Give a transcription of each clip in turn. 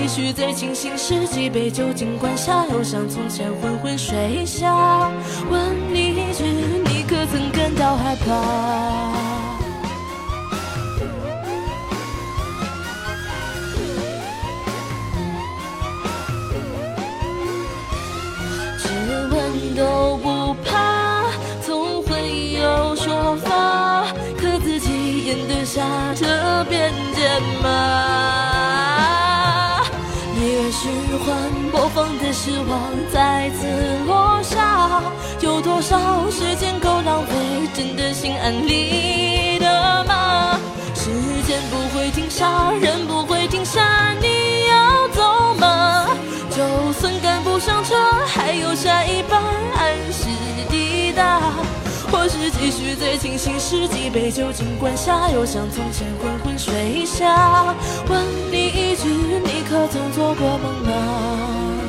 继续在清醒时几杯酒精灌下，又像从前昏昏睡下。问你一句，你可曾感到害怕？失望再次落下，有多少时间够浪费？真的心安理得吗？时间不会停下，人不会停下，你要走吗？就算赶不上车，还有下一班按时抵达。或是继续醉清醒时几杯酒精灌下，又像从前昏昏睡下。问你一句，你可曾做过梦吗？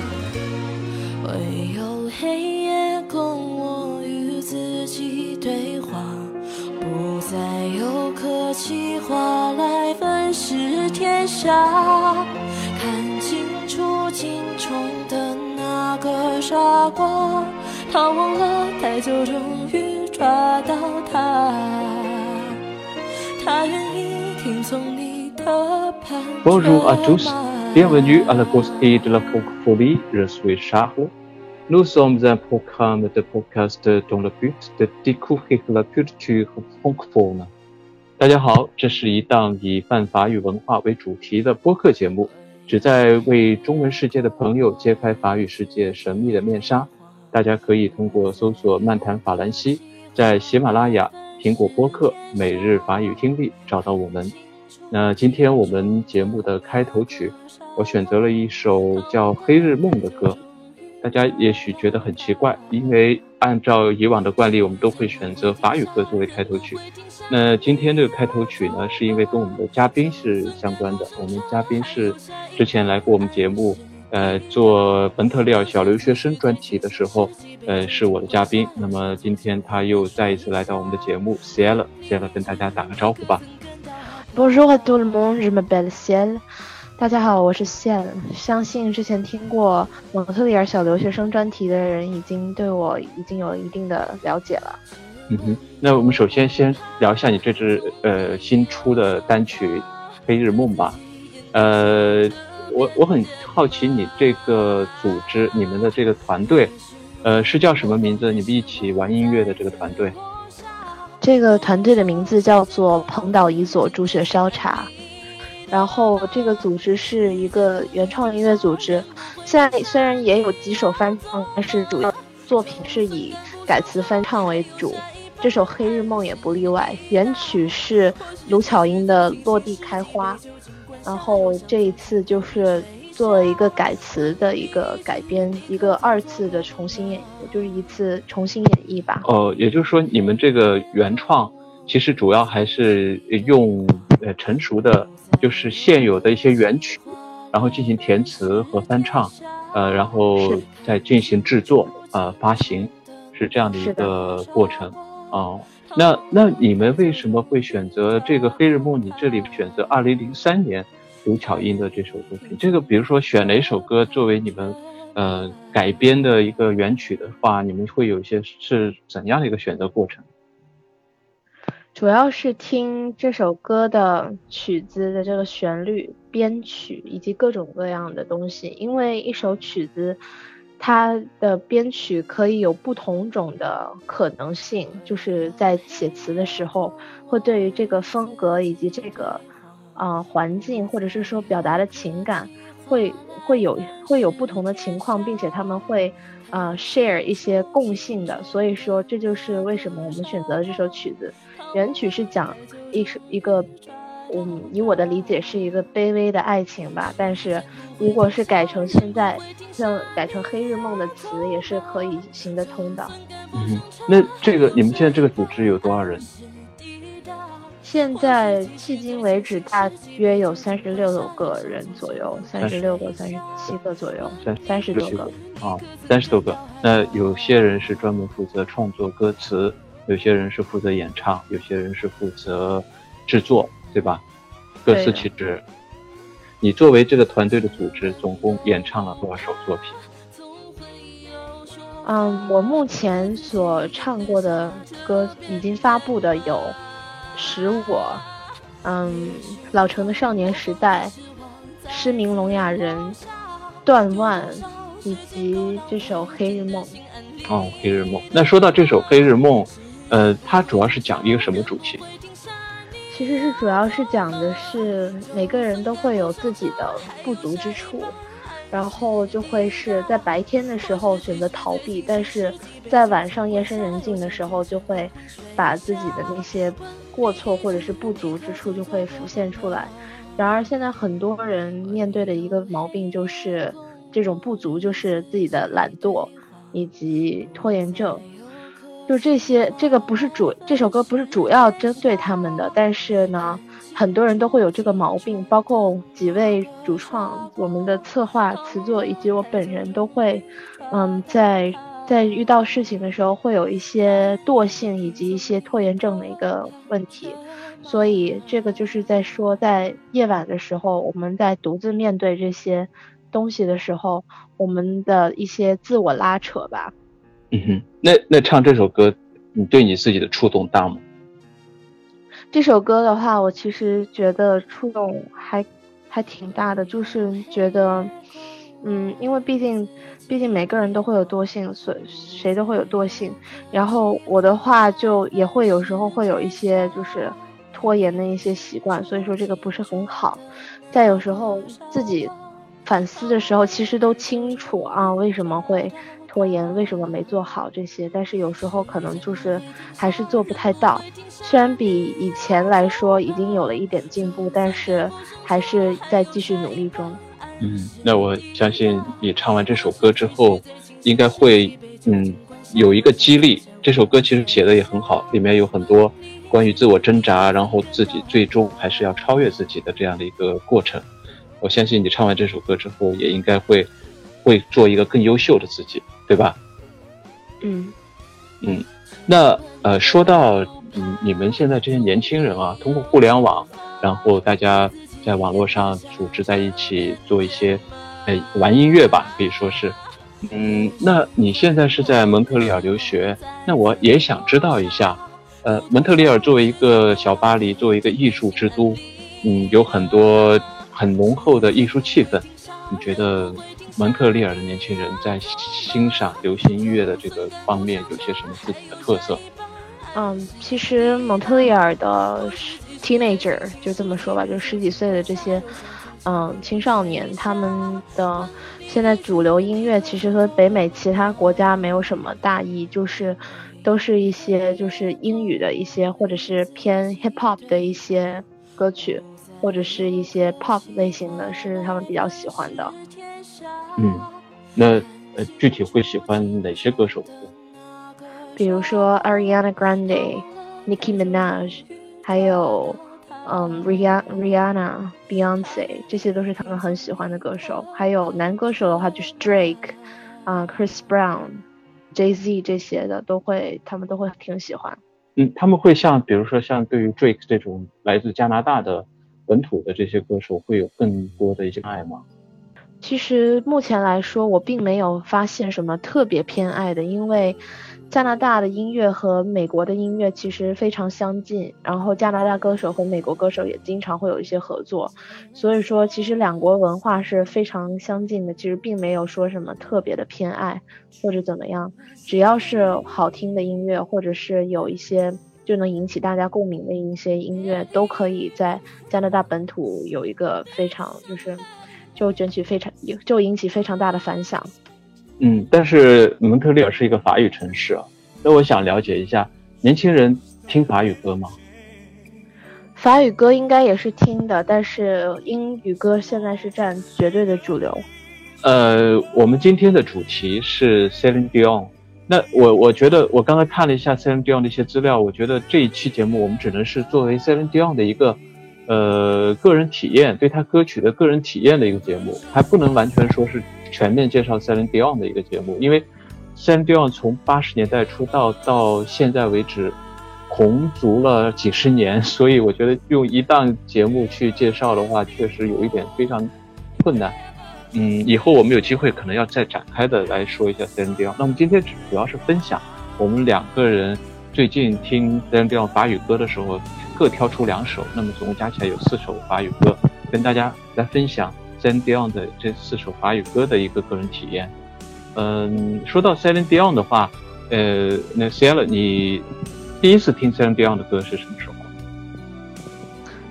黑夜供我与自己对话，不再有客气话来粉饰天下。看清楚镜中的那个傻瓜，他忘了太久，终于抓到他。他愿意听从你的盘 Bonjour à tous, bienvenue à la Cosquille de la Francophonie, je suis Charles. Nous sommes un programme de podcast dont le but de découvrir la culture francophone. 大家好，这是一档以泛法语文化为主题的播客节目。旨在为中文世界的朋友揭开法语世界神秘的面纱。大家可以通过搜索“漫谈法兰西”在喜马拉雅、苹果播客、每日法语听力找到我们。那今天我们节目的开头曲，我选择了一首叫《黑日梦》的歌。大家也许觉得很奇怪，因为按照以往的惯例，我们都会选择法语歌作为开头曲。那今天这个开头曲呢，是因为跟我们的嘉宾是相关的。我们嘉宾是之前来过我们节目，呃，做本特利尔小留学生专题的时候，呃，是我的嘉宾。那么今天他又再一次来到我们的节目，Ciel，Ciel 跟大家打个招呼吧。Bonjour à tout le monde, je m'appelle Ciel。大家好，我是 Ciel。相信之前听过蒙特利尔小留学生专题的人，已经对我已经有了一定的了解了。嗯哼，那我们首先先聊一下你这支呃新出的单曲《黑日梦》吧。呃，我我很好奇你这个组织，你们的这个团队，呃，是叫什么名字？你们一起玩音乐的这个团队？这个团队的名字叫做彭岛一佐朱雪烧茶。然后这个组织是一个原创音乐组织，现在虽然也有几首翻唱，但是主要作品是以改词翻唱为主。这首《黑日梦》也不例外。原曲是卢巧音的《落地开花》，然后这一次就是做了一个改词的一个改编，一个二次的重新演绎，就是一次重新演绎吧。哦，也就是说你们这个原创其实主要还是用呃成熟的。就是现有的一些原曲，然后进行填词和翻唱，呃，然后再进行制作，呃，发行，是这样的一个过程。哦，那那你们为什么会选择这个《黑日梦》？你这里选择二零零三年刘巧音的这首作品，这个比如说选哪首歌作为你们呃改编的一个原曲的话，你们会有一些是怎样的一个选择过程？主要是听这首歌的曲子的这个旋律、编曲以及各种各样的东西，因为一首曲子它的编曲可以有不同种的可能性，就是在写词的时候，会对于这个风格以及这个啊环境，或者是说表达的情感，会会有会有不同的情况，并且他们会啊 share 一些共性的，所以说这就是为什么我们选择了这首曲子。原曲是讲一一个嗯，以我的理解是一个卑微的爱情吧。但是如果是改成现在，像改成黑日梦的词，也是可以行得通的。嗯，那这个你们现在这个组织有多少人？现在迄今为止，大约有三十六个人左右，三十六个、三十七个左右，三三十多个啊，三十多个。那有些人是专门负责创作歌词，有些人是负责演唱，有些人是负责制作，对吧？各司其职。你作为这个团队的组织，总共演唱了多少首作品？嗯，我目前所唱过的歌，已经发布的有。使我，嗯，老城的少年时代，失明聋哑人，断腕，以及这首黑日梦。哦，黑日梦。那说到这首黑日梦，呃，它主要是讲一个什么主题？其实是主要是讲的是每个人都会有自己的不足之处。然后就会是在白天的时候选择逃避，但是在晚上夜深人静的时候，就会把自己的那些过错或者是不足之处就会浮现出来。然而现在很多人面对的一个毛病就是这种不足，就是自己的懒惰以及拖延症。就这些，这个不是主，这首歌不是主要针对他们的，但是呢。很多人都会有这个毛病，包括几位主创、我们的策划、词作以及我本人都会，嗯，在在遇到事情的时候会有一些惰性以及一些拖延症的一个问题，所以这个就是在说，在夜晚的时候，我们在独自面对这些东西的时候，我们的一些自我拉扯吧。嗯哼，那那唱这首歌，你对你自己的触动大吗？这首歌的话，我其实觉得触动还还挺大的，就是觉得，嗯，因为毕竟毕竟每个人都会有惰性，所谁都会有惰性。然后我的话就也会有时候会有一些就是拖延的一些习惯，所以说这个不是很好。再有时候自己反思的时候，其实都清楚啊，为什么会。拖延为什么没做好这些？但是有时候可能就是还是做不太到。虽然比以前来说已经有了一点进步，但是还是在继续努力中。嗯，那我相信你唱完这首歌之后，应该会嗯有一个激励。这首歌其实写的也很好，里面有很多关于自我挣扎，然后自己最终还是要超越自己的这样的一个过程。我相信你唱完这首歌之后，也应该会会做一个更优秀的自己。对吧？嗯嗯，那呃，说到你，你们现在这些年轻人啊，通过互联网，然后大家在网络上组织在一起做一些，呃，玩音乐吧，可以说是，嗯，那你现在是在蒙特利尔留学，那我也想知道一下，呃，蒙特利尔作为一个小巴黎，作为一个艺术之都，嗯，有很多很浓厚的艺术气氛，你觉得？蒙特利尔的年轻人在欣赏流行音乐的这个方面有些什么自己的特色？嗯，其实蒙特利尔的 teenager 就这么说吧，就十几岁的这些嗯青少年，他们的现在主流音乐其实和北美其他国家没有什么大异，就是都是一些就是英语的一些或者是偏 hip hop 的一些歌曲，或者是一些 pop 类型的是他们比较喜欢的。嗯，那呃，具体会喜欢哪些歌手？比如说 Ariana Grande、Nicki Minaj，还有嗯 Rihanna、Beyonce，这些都是他们很喜欢的歌手。还有男歌手的话，就是 Drake 啊、Chris Brown、Jay Z 这些的，都会他们都会挺喜欢。嗯，他们会像比如说像对于 Drake 这种来自加拿大的本土的这些歌手，会有更多的一些爱吗？其实目前来说，我并没有发现什么特别偏爱的，因为加拿大的音乐和美国的音乐其实非常相近，然后加拿大歌手和美国歌手也经常会有一些合作，所以说其实两国文化是非常相近的，其实并没有说什么特别的偏爱或者怎么样，只要是好听的音乐或者是有一些就能引起大家共鸣的一些音乐，都可以在加拿大本土有一个非常就是。就卷起非常就引起非常大的反响。嗯，但是蒙特利尔是一个法语城市啊，那我想了解一下，年轻人听法语歌吗？法语歌应该也是听的，但是英语歌现在是占绝对的主流。呃，我们今天的主题是 Celine Dion。那我我觉得我刚才看了一下 Celine Dion 的一些资料，我觉得这一期节目我们只能是作为 Celine Dion 的一个呃个人体验，对他歌曲的个人体验的一个节目，还不能完全说是全面介绍 Celine Dion 的一个节目，因为 Celine Dion 从八十年代出道到现在为止。红足了几十年，所以我觉得用一档节目去介绍的话，确实有一点非常困难。嗯，以后我们有机会可能要再展开的来说一下 cindy on。那我们今天主要是分享我们两个人最近听 cindy on 法语歌的时候，各挑出两首，那么总共加起来有四首法语歌，跟大家来分享 C N D L 的这四首法语歌的一个个人体验。嗯，说到 C N D L 的话，呃，那 C L 你。第一次听 Celine Dion 的歌是什么时候？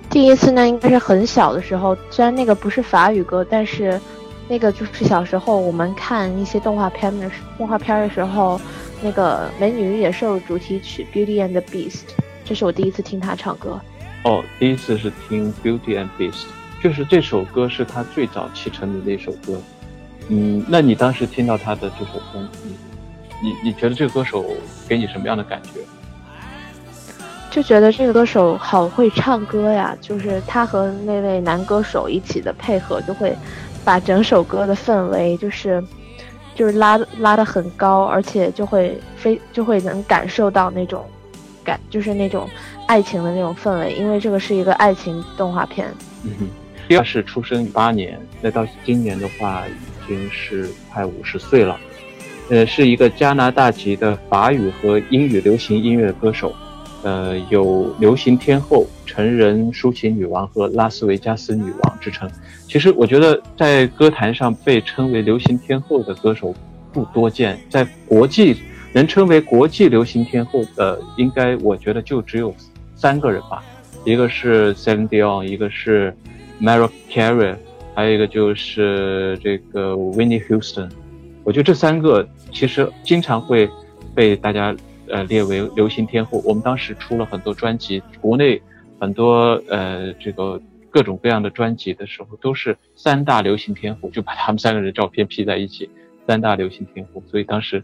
第一次呢，应该是很小的时候。虽然那个不是法语歌，但是那个就是小时候我们看一些动画片的动画片的时候，那个《美女与野兽》主题曲《Beauty and the Beast》，这是我第一次听他唱歌。哦，第一次是听《Beauty and Beast》，就是这首歌是他最早启程的那首歌。嗯，那你当时听到他的这首歌，你你你觉得这个歌手给你什么样的感觉？就觉得这个歌手好会唱歌呀，就是他和那位男歌手一起的配合，就会把整首歌的氛围就是就是拉拉的很高，而且就会非就会能感受到那种感，就是那种爱情的那种氛围，因为这个是一个爱情动画片。嗯哼，第二是出生于八年，那到今年的话已经是快五十岁了，呃，是一个加拿大籍的法语和英语流行音乐歌手。呃，有流行天后、成人抒情女王和拉斯维加斯女王之称。其实，我觉得在歌坛上被称为流行天后的歌手不多见，在国际能称为国际流行天后的，应该我觉得就只有三个人吧。一个是 Celine Dion，一个是 m a r i a Carey，还有一个就是这个 Winnie Houston。我觉得这三个其实经常会被大家。呃，列为流行天后。我们当时出了很多专辑，国内很多呃这个各种各样的专辑的时候，都是三大流行天后，就把他们三个人照片 P 在一起，三大流行天后。所以当时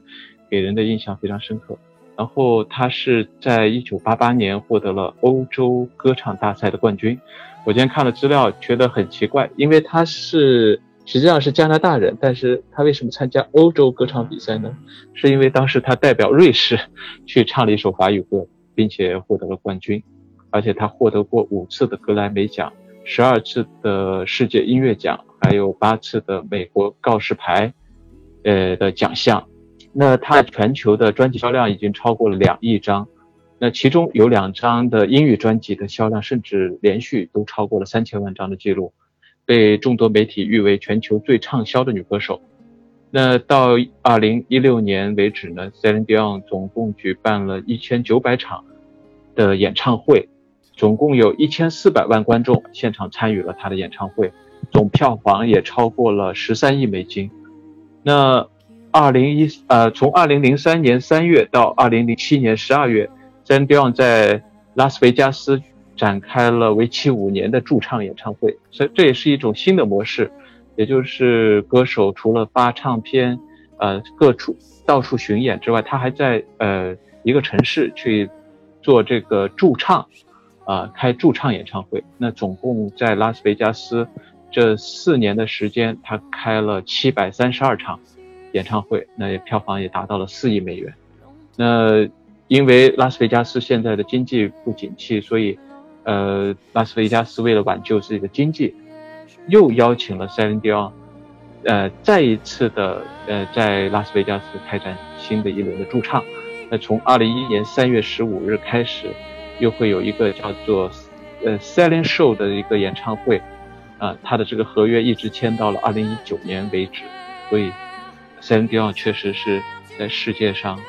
给人的印象非常深刻。然后他是在一九八八年获得了欧洲歌唱大赛的冠军。我今天看了资料，觉得很奇怪，因为他是。实际上是加拿大人，但是他为什么参加欧洲歌唱比赛呢？是因为当时他代表瑞士去唱了一首法语歌，并且获得了冠军，而且他获得过五次的格莱美奖，十二次的世界音乐奖，还有八次的美国告示牌，呃的奖项。那他全球的专辑销量已经超过了两亿张，那其中有两张的英语专辑的销量甚至连续都超过了三千万张的记录。被众多媒体誉为全球最畅销的女歌手。那到二零一六年为止呢，Celine Dion 总共举办了一千九百场的演唱会，总共有一千四百万观众现场参与了她的演唱会，总票房也超过了十三亿美金。那二零一呃，从二零零三年三月到二零零七年十二月，Celine Dion 在拉斯维加斯。展开了为期五年的驻唱演唱会，所以这也是一种新的模式，也就是歌手除了发唱片，呃，各处到处巡演之外，他还在呃一个城市去做这个驻唱，啊，开驻唱演唱会。那总共在拉斯维加斯这四年的时间，他开了七百三十二场演唱会，那也票房也达到了四亿美元。那因为拉斯维加斯现在的经济不景气，所以。呃，拉斯维加斯为了挽救自己的经济，又邀请了塞琳迪奥，呃，再一次的呃，在拉斯维加斯开展新的一轮的驻唱。那从二零一一年三月十五日开始，又会有一个叫做呃 Celine Show 的一个演唱会，啊，他的这个合约一直签到了二零一九年为止。所以，塞琳迪奥确实是在世界上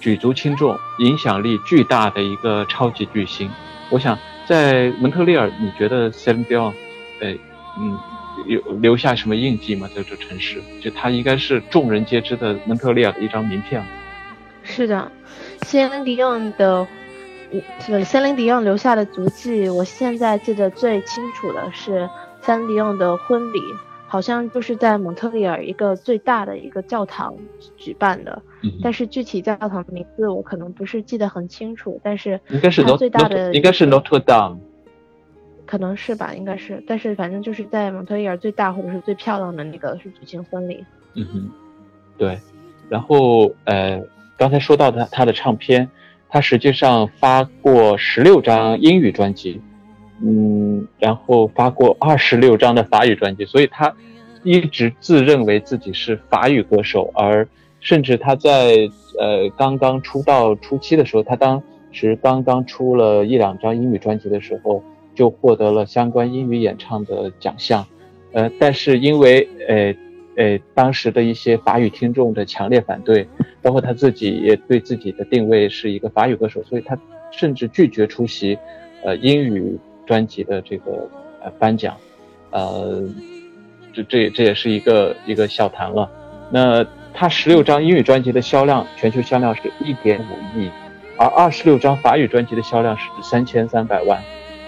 举足轻重、影响力巨大的一个超级巨星。我想。在蒙特利尔，你觉得 Celine Dion，呃，嗯，有留下什么印记吗？在这城市，就它应该是众人皆知的蒙特利尔的一张名片。是的，Celine Dion 的嗯，森林迪奥留下的足迹，我现在记得最清楚的是森林迪奥的婚礼，好像就是在蒙特利尔一个最大的一个教堂举办的。嗯，但是具体教堂的名字我可能不是记得很清楚，但是应该是最大的应该是 Notre Dame，可能是吧，应该是，但是反正就是在蒙特利尔最大或者是最漂亮的那个是举行婚礼。嗯哼，对，然后呃，刚才说到他他的唱片。他实际上发过十六张英语专辑，嗯，嗯然后发过二十六张的法语专辑，所以他一直自认为自己是法语歌手，而甚至他在呃刚刚出道初期的时候，他当时刚刚出了一两张英语专辑的时候，就获得了相关英语演唱的奖项，呃，但是因为呃。呃，当时的一些法语听众的强烈反对，包括他自己也对自己的定位是一个法语歌手，所以他甚至拒绝出席，呃，英语专辑的这个呃颁奖，呃，这这这也是一个一个笑谈了。那他十六张英语专辑的销量，全球销量是一点五亿，而二十六张法语专辑的销量是三千三百万，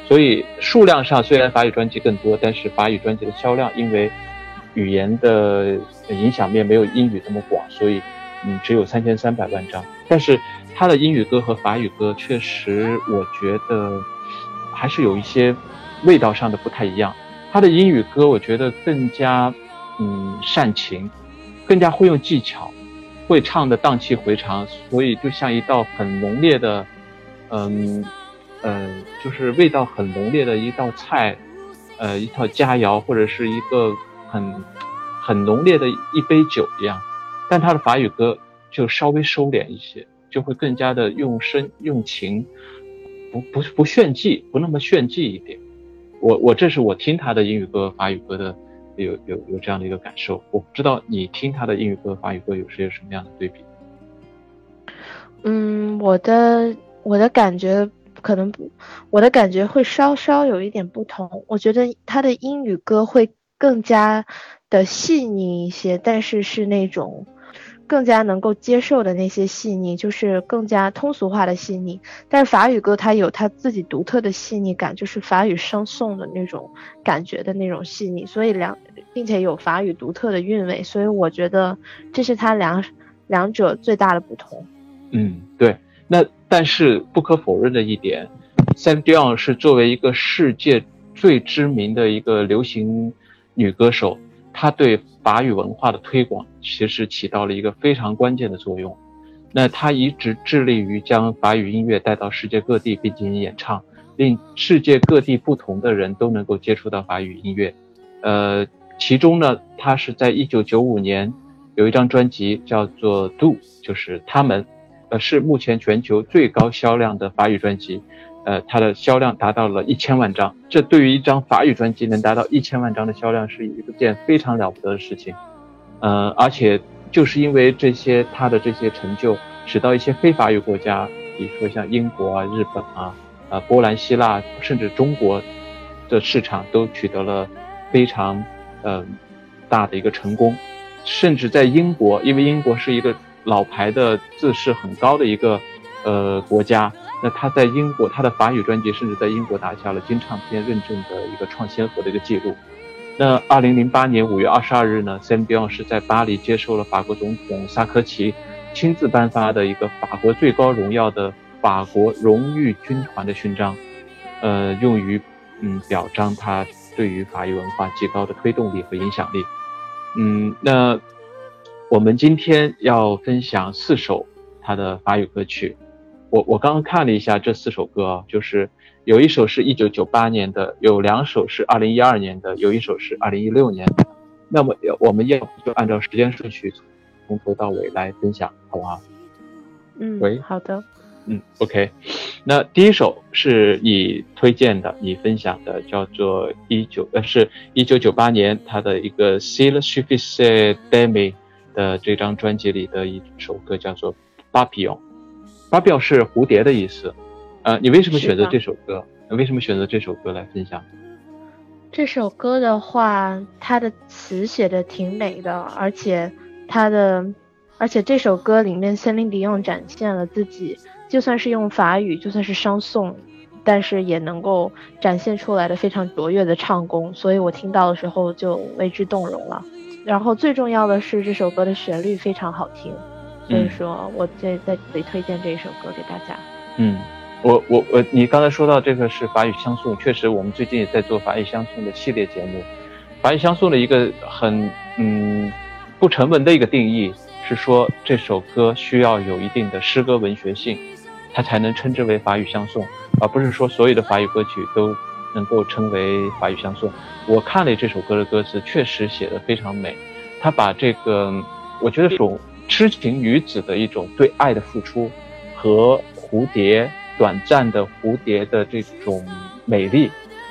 所以数量上虽然法语专辑更多，但是法语专辑的销量因为。语言的影响面没有英语这么广，所以嗯，只有三千三百万张。但是他的英语歌和法语歌确实，我觉得还是有一些味道上的不太一样。他的英语歌我觉得更加嗯煽情，更加会用技巧，会唱的荡气回肠，所以就像一道很浓烈的嗯呃，就是味道很浓烈的一道菜，呃，一套佳肴或者是一个。很很浓烈的一杯酒一样，但他的法语歌就稍微收敛一些，就会更加的用声用情，不不不炫技，不那么炫技一点。我我这是我听他的英语歌、法语歌的有有有这样的一个感受。我不知道你听他的英语歌、法语歌有些什么样的对比？嗯，我的我的感觉可能不，我的感觉会稍稍有一点不同。我觉得他的英语歌会。更加的细腻一些，但是是那种更加能够接受的那些细腻，就是更加通俗化的细腻。但是法语歌它有它自己独特的细腻感，就是法语声颂的那种感觉的那种细腻，所以两并且有法语独特的韵味，所以我觉得这是它两两者最大的不同。嗯，对。那但是不可否认的一点 s a m Dion 是作为一个世界最知名的一个流行。女歌手，他对法语文化的推广其实起到了一个非常关键的作用。那他一直致力于将法语音乐带到世界各地并进行演唱，令世界各地不同的人都能够接触到法语音乐。呃，其中呢，他是在一九九五年有一张专辑叫做《Do》，就是他们，呃，是目前全球最高销量的法语专辑。呃，它的销量达到了一千万张，这对于一张法语专辑能达到一千万张的销量是一件非常了不得的事情。呃，而且就是因为这些他的这些成就，使到一些非法语国家，比如说像英国啊、日本啊、啊波兰、希腊，甚至中国的市场都取得了非常呃大的一个成功。甚至在英国，因为英国是一个老牌的自视很高的一个呃国家。那他在英国，他的法语专辑甚至在英国打下了金唱片认证的一个创先河的一个记录。那二零零八年五月二十二日呢，Sam Dion 是在巴黎接受了法国总统萨科齐亲自颁发的一个法国最高荣耀的法国荣誉军团的勋章，呃，用于嗯表彰他对于法语文化极高的推动力和影响力。嗯，那我们今天要分享四首他的法语歌曲。我我刚刚看了一下这四首歌，就是有一首是一九九八年的，有两首是二零一二年的，有一首是二零一六年的。那么要我们要就按照时间顺序从头到尾来分享，好不好？嗯，喂，好的。嗯，OK。那第一首是你推荐的，你分享的，叫做一九呃，是一九九八年他的一个《Le Suffisait d'Aimer》的这张专辑里的一首歌，叫做《Papillon》。发表是蝴蝶的意思，呃，你为什么选择这首歌？为什么选择这首歌来分享？这首歌的话，它的词写的挺美的，而且它的，而且这首歌里面，森林迪用展现了自己就算是用法语，就算是商颂，但是也能够展现出来的非常卓越的唱功，所以我听到的时候就为之动容了。然后最重要的是这首歌的旋律非常好听，所以说我在在这里推荐这一首歌给大家。嗯，我我我，你刚才说到这个是法语相送，确实我们最近也在做法语相送的系列节目。法语相送的一个很嗯不成文的一个定义是说这首歌需要有一定的诗歌文学性。它才能称之为法语相送，而不是说所有的法语歌曲都能够称为法语相送。我看了这首歌的歌词，确实写的非常美。他把这个，我觉得这种痴情女子的一种对爱的付出，和蝴蝶短暂的蝴蝶的这种美丽，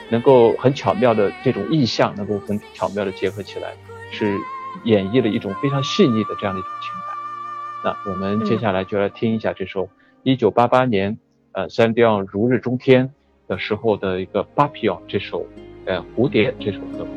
能够很巧妙的这种意象，能够很巧妙的结合起来，是演绎了一种非常细腻的这样的一种情感。那我们接下来就来听一下这首。一九八八年，呃，三调如日中天的时候的一个《巴皮奥》这首，呃，蝴蝶这首歌。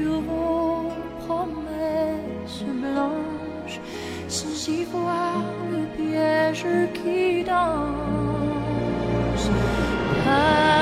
sur aux promesses blanches, sans y voir le piège qui danse. Ah,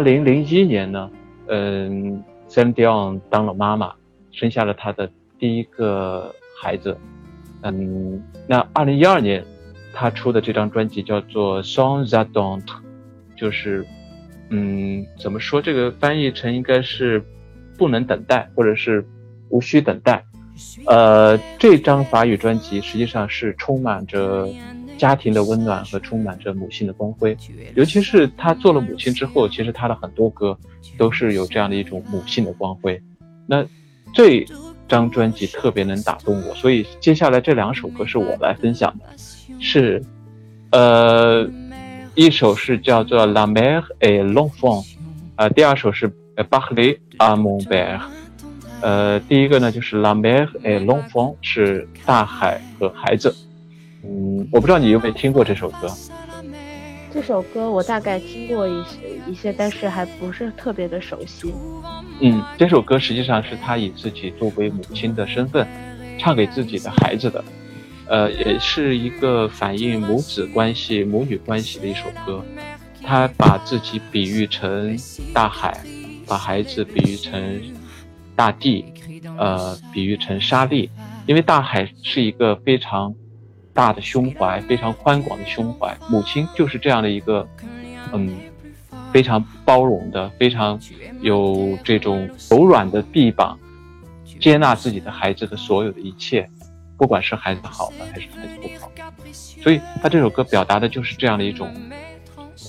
二零零一年呢，嗯，Celine Dion 当了妈妈，生下了她的第一个孩子。嗯，那二零一二年他出的这张专辑叫做《Sans Attendre》，就是嗯，怎么说？这个翻译成应该是不能等待，或者是无需等待。呃，这张法语专辑实际上是充满着家庭的温暖和充满着母性的光辉，尤其是她做了母亲之后，其实她的很多歌都是有这样的一种母性的光辉。那这张专辑特别能打动我，所以接下来这两首歌是我来分享的，是呃，一首是叫做《La Mère et l'Enfant》，啊，第二首是《Parler à mon père》。呃，第一个呢就是 La mer et l'enfant，是大海和孩子。嗯，我不知道你有没有听过这首歌。这首歌我大概听过一些一些，但是还不是特别的熟悉。嗯，这首歌实际上是他以自己作为母亲的身份，唱给自己的孩子的。呃，也是一个反映母子关系、母女关系的一首歌。他把自己比喻成大海，把孩子比喻成。大地，呃，比喻成沙粒，因为大海是一个非常大的胸怀，非常宽广的胸怀。母亲就是这样的一个，嗯，非常包容的，非常有这种柔软的臂膀，接纳自己的孩子的所有的一切，不管是孩子好的还是孩子不好。所以他这首歌表达的就是这样的一种，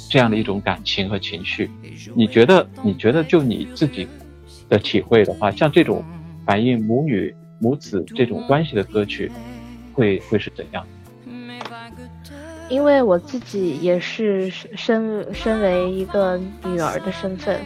这样的一种感情和情绪。你觉得？你觉得就你自己？的体会的话，像这种反映母女母子这种关系的歌曲，会会是怎样？因为我自己也是身身为一个女儿的身份，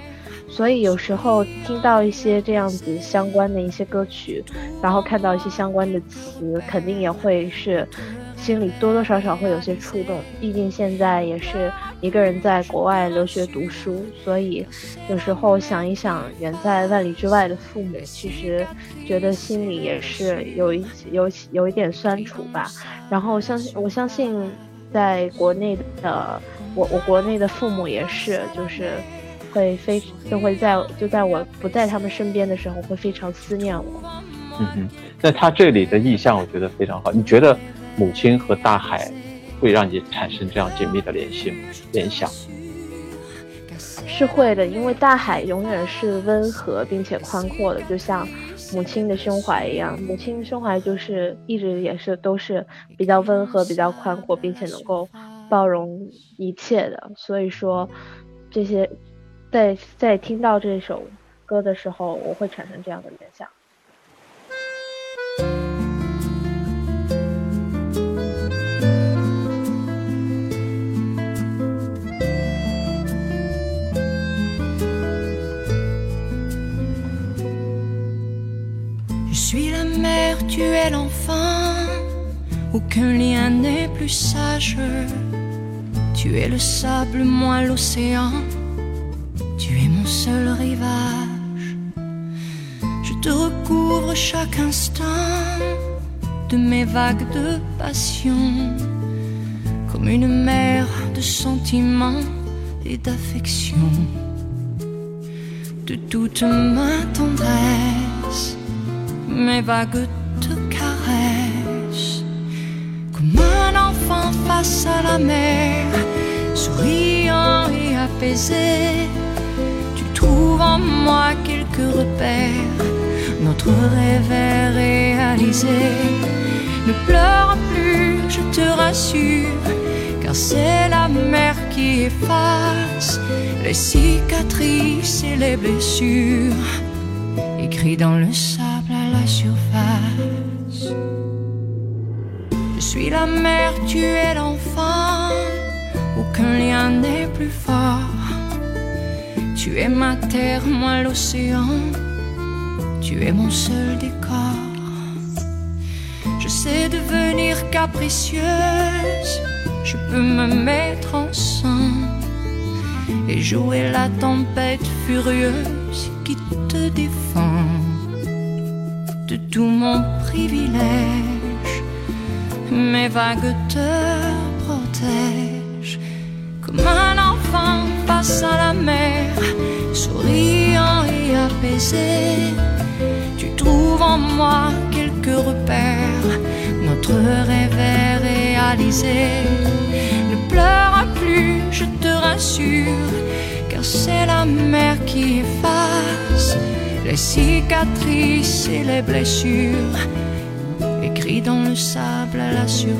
所以有时候听到一些这样子相关的一些歌曲，然后看到一些相关的词，肯定也会是。心里多多少少会有些触动，毕竟现在也是一个人在国外留学读书，所以有时候想一想远在万里之外的父母，其实觉得心里也是有一有有一点酸楚吧。然后相信我相信，在国内的我我国内的父母也是，就是会非就会在就在我不在他们身边的时候，会非常思念我。嗯哼，那他这里的意象，我觉得非常好。你觉得？母亲和大海，会让你产生这样紧密的联系联想，是会的，因为大海永远是温和并且宽阔的，就像母亲的胸怀一样。母亲的胸怀就是一直也是都是比较温和、比较宽阔，并且能够包容一切的。所以说，这些在在听到这首歌的时候，我会产生这样的联想。Suis la mère, tu es l'enfant. Aucun lien n'est plus sage. Tu es le sable, moi l'océan. Tu es mon seul rivage. Je te recouvre chaque instant de mes vagues de passion. Comme une mer de sentiments et d'affection. De toute ma tendresse mes vagues te caressent comme un enfant face à la mer, souriant et apaisé. Tu trouves en moi quelques repères, notre rêve est réalisé. Ne pleure plus, je te rassure, car c'est la mer qui efface les cicatrices et les blessures écrits dans le sable la mère, tu es l'enfant, aucun lien n'est plus fort. Tu es ma terre, moi l'océan, tu es mon seul décor. Je sais devenir capricieuse, je peux me mettre en sang et jouer la tempête furieuse qui te défend de tout mon privilège. Mes vagues te protègent comme un enfant face à la mer, souriant et apaisé. Tu trouves en moi quelques repères, notre rêve est réalisé. Ne pleure plus, je te rassure, car c'est la mer qui efface les cicatrices et les blessures, écrits dans le sable à la surface.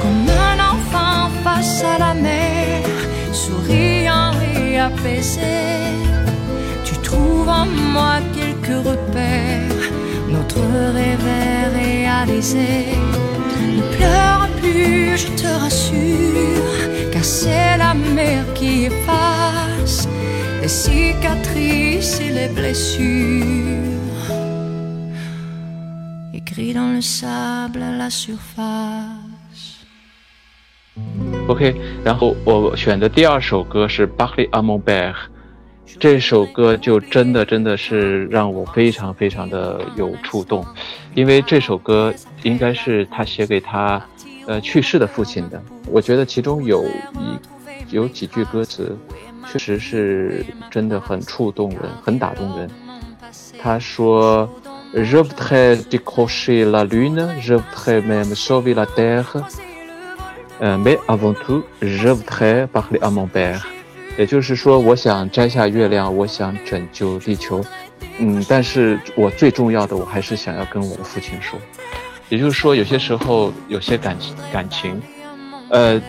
Comme un enfant face à la mer, souriant et apaisé, tu trouves en moi quelques repères, notre rêve est réalisé. Ne pleure plus, je te rassure, car c'est la mer qui efface les cicatrices et les blessures, OK，然后我选的第二首歌是《b a c h l y a m o n b e 这首歌就真的真的是让我非常非常的有触动，因为这首歌应该是他写给他呃去世的父亲的。我觉得其中有一有几句歌词。确实是真的很触动人，很打动人。他说：“Je voudrais décrocher la lune, je voudrais même sauver la terre, mais avant tout, je voudrais parler à mon père。”也就是说，我想摘下月亮，我想拯救地球，嗯，但是我最重要的，我还是想要跟我的父亲说。也就是说，有些时候，有些感情，感情，呃。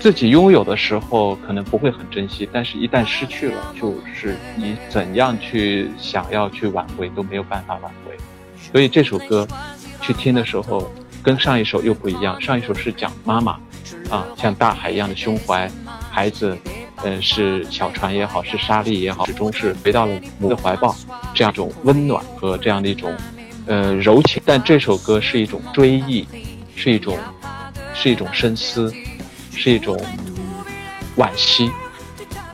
自己拥有的时候可能不会很珍惜，但是一旦失去了，就是你怎样去想要去挽回都没有办法挽回。所以这首歌去听的时候，跟上一首又不一样。上一首是讲妈妈，啊，像大海一样的胸怀，孩子，嗯，是小船也好，是沙粒也好，始终是回到了母的怀抱，这样一种温暖和这样的一种，呃，柔情。但这首歌是一种追忆，是一种，是一种深思。是一种惋惜，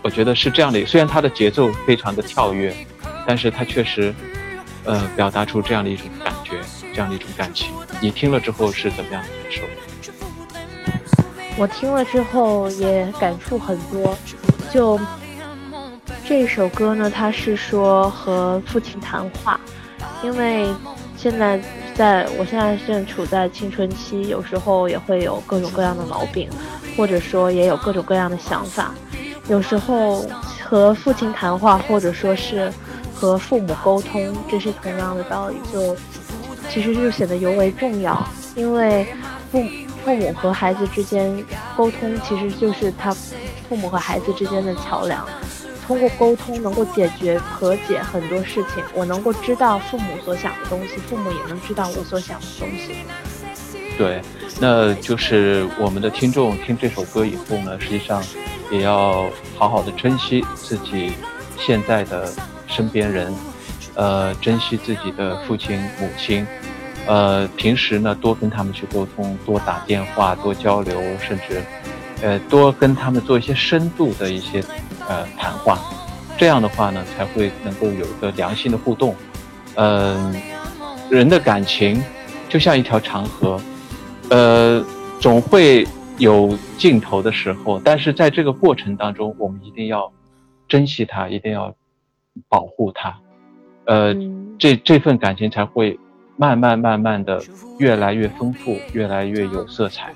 我觉得是这样的。虽然它的节奏非常的跳跃，但是它确实，呃，表达出这样的一种感觉，这样的一种感情。你听了之后是怎么样的感受？我听了之后也感触很多。就这首歌呢，它是说和父亲谈话，因为现在在我现在正处在青春期，有时候也会有各种各样的毛病。或者说也有各种各样的想法，有时候和父亲谈话，或者说是和父母沟通，这是同样的道理，就其实就显得尤为重要。因为父父母和孩子之间沟通，其实就是他父母和孩子之间的桥梁。通过沟通能够解决和解很多事情，我能够知道父母所想的东西，父母也能知道我所想的东西。对，那就是我们的听众听这首歌以后呢，实际上也要好好的珍惜自己现在的身边人，呃，珍惜自己的父亲母亲，呃，平时呢多跟他们去沟通，多打电话，多交流，甚至呃多跟他们做一些深度的一些呃谈话，这样的话呢才会能够有一个良性的互动。嗯，人的感情就像一条长河。呃，总会有尽头的时候，但是在这个过程当中，我们一定要珍惜它，一定要保护它，呃，这这份感情才会慢慢慢慢的越来越丰富，越来越有色彩。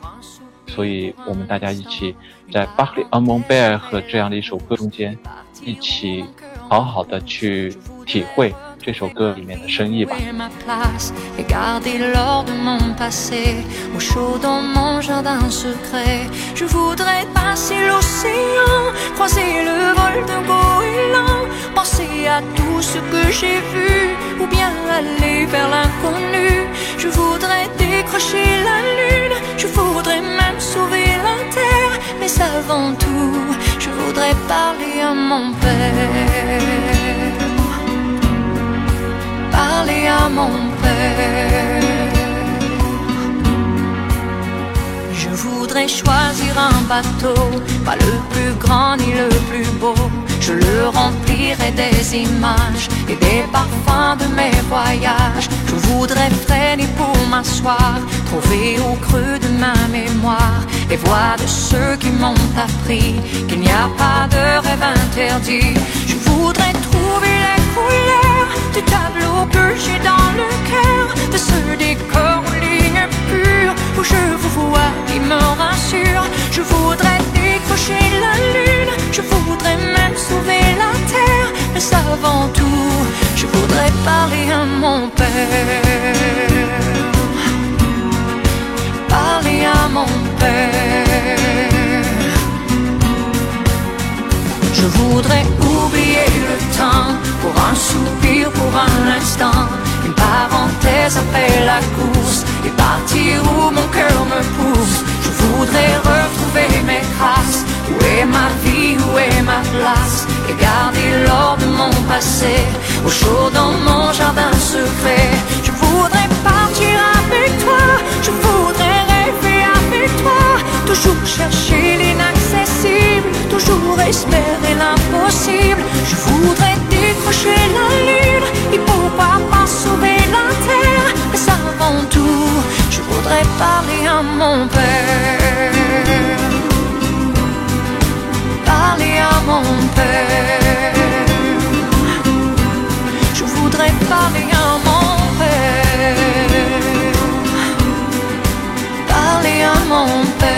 所以，我们大家一起在《巴克利阿蒙贝尔》和这样的一首歌中间，一起好好的去体会。这首歌里面的深意吧。penser à tout ce que j'ai vu, ou bien aller vers l'inconnu. Je voudrais décrocher la lune, je voudrais même sauver la terre, mais avant tout, je voudrais parler à mon père. Parler à mon père. Je voudrais choisir un bateau, pas le plus grand ni le plus beau. Je le remplirai des images et des parfums de mes voyages. Je voudrais freiner pour m'asseoir, trouver au creux de ma mémoire les voix de ceux qui m'ont appris qu'il n'y a pas de rêve interdit. Je voudrais trouver les couleurs du tableau que j'ai dans le cœur, de ce décor où je vous vois qui me rassure. Je voudrais décrocher la lune, je voudrais même sauver la terre. Mais avant tout, je voudrais parler à mon père. Parler à mon père. Je voudrais oublier le temps pour un soupir, pour un instant. Une parenthèse après la course partir où mon cœur me pousse. Je voudrais retrouver mes traces. Où est ma vie, où est ma place? Et garder l'or de mon passé au chaud dans mon jardin secret. Je voudrais partir avec toi. Je voudrais rêver avec toi. Toujours chercher l'inaccessible. Toujours espérer l'impossible. Je voudrais décrocher la lune. Et pourquoi pas sauver la terre? Je voudrais parler à mon père. Parler à mon père. Je voudrais parler à mon père. Parler à mon père.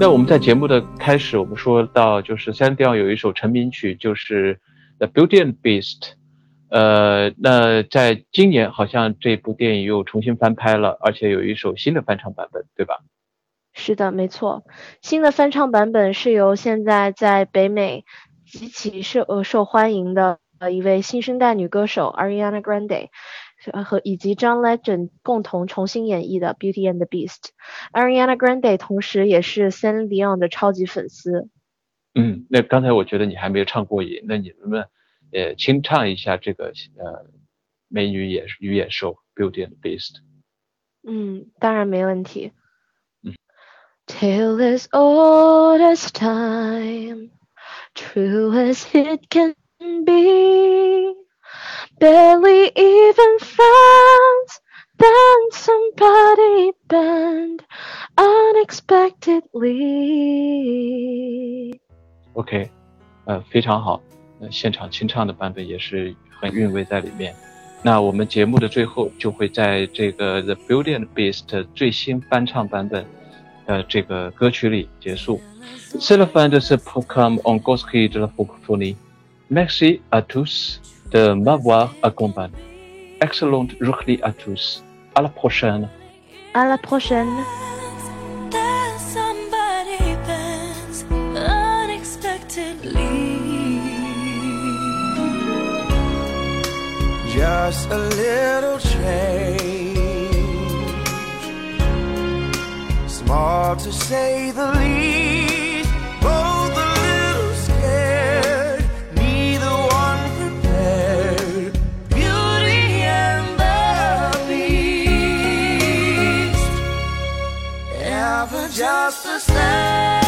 那我们在节目的开始，我们说到就是三调有一首成名曲，就是《The Beauty and Beast》。呃，那在今年好像这部电影又重新翻拍了，而且有一首新的翻唱版本，对吧？是的，没错。新的翻唱版本是由现在在北美极其受呃受欢迎的呃一位新生代女歌手 Ariana Grande 和以及 John Legend 共同重新演绎的《Beauty and the Beast》。Ariana Grande 同时也是 Celine Dion 的超级粉丝。嗯，那刚才我觉得你还没有唱过瘾，那你能不能呃清唱一下这个呃美女野女野兽《Beauty and the Beast》？嗯，当然没问题。Tale as old as time, true as it can be. Barely even friends, then somebody bend unexpectedly. OK，呃，非常好，呃，现场清唱的版本也是很韵味在里面。那我们节目的最后就会在这个《The Beauty and the Beast》最新翻唱版本的这个歌曲里结束。C'est la fin de ce programme en Gospel de la francophonie. Merci à tous De m'avoir accompagné. Excellente journée à tous. À la prochaine. À la prochaine. Just a little change, small to say the least. just the same.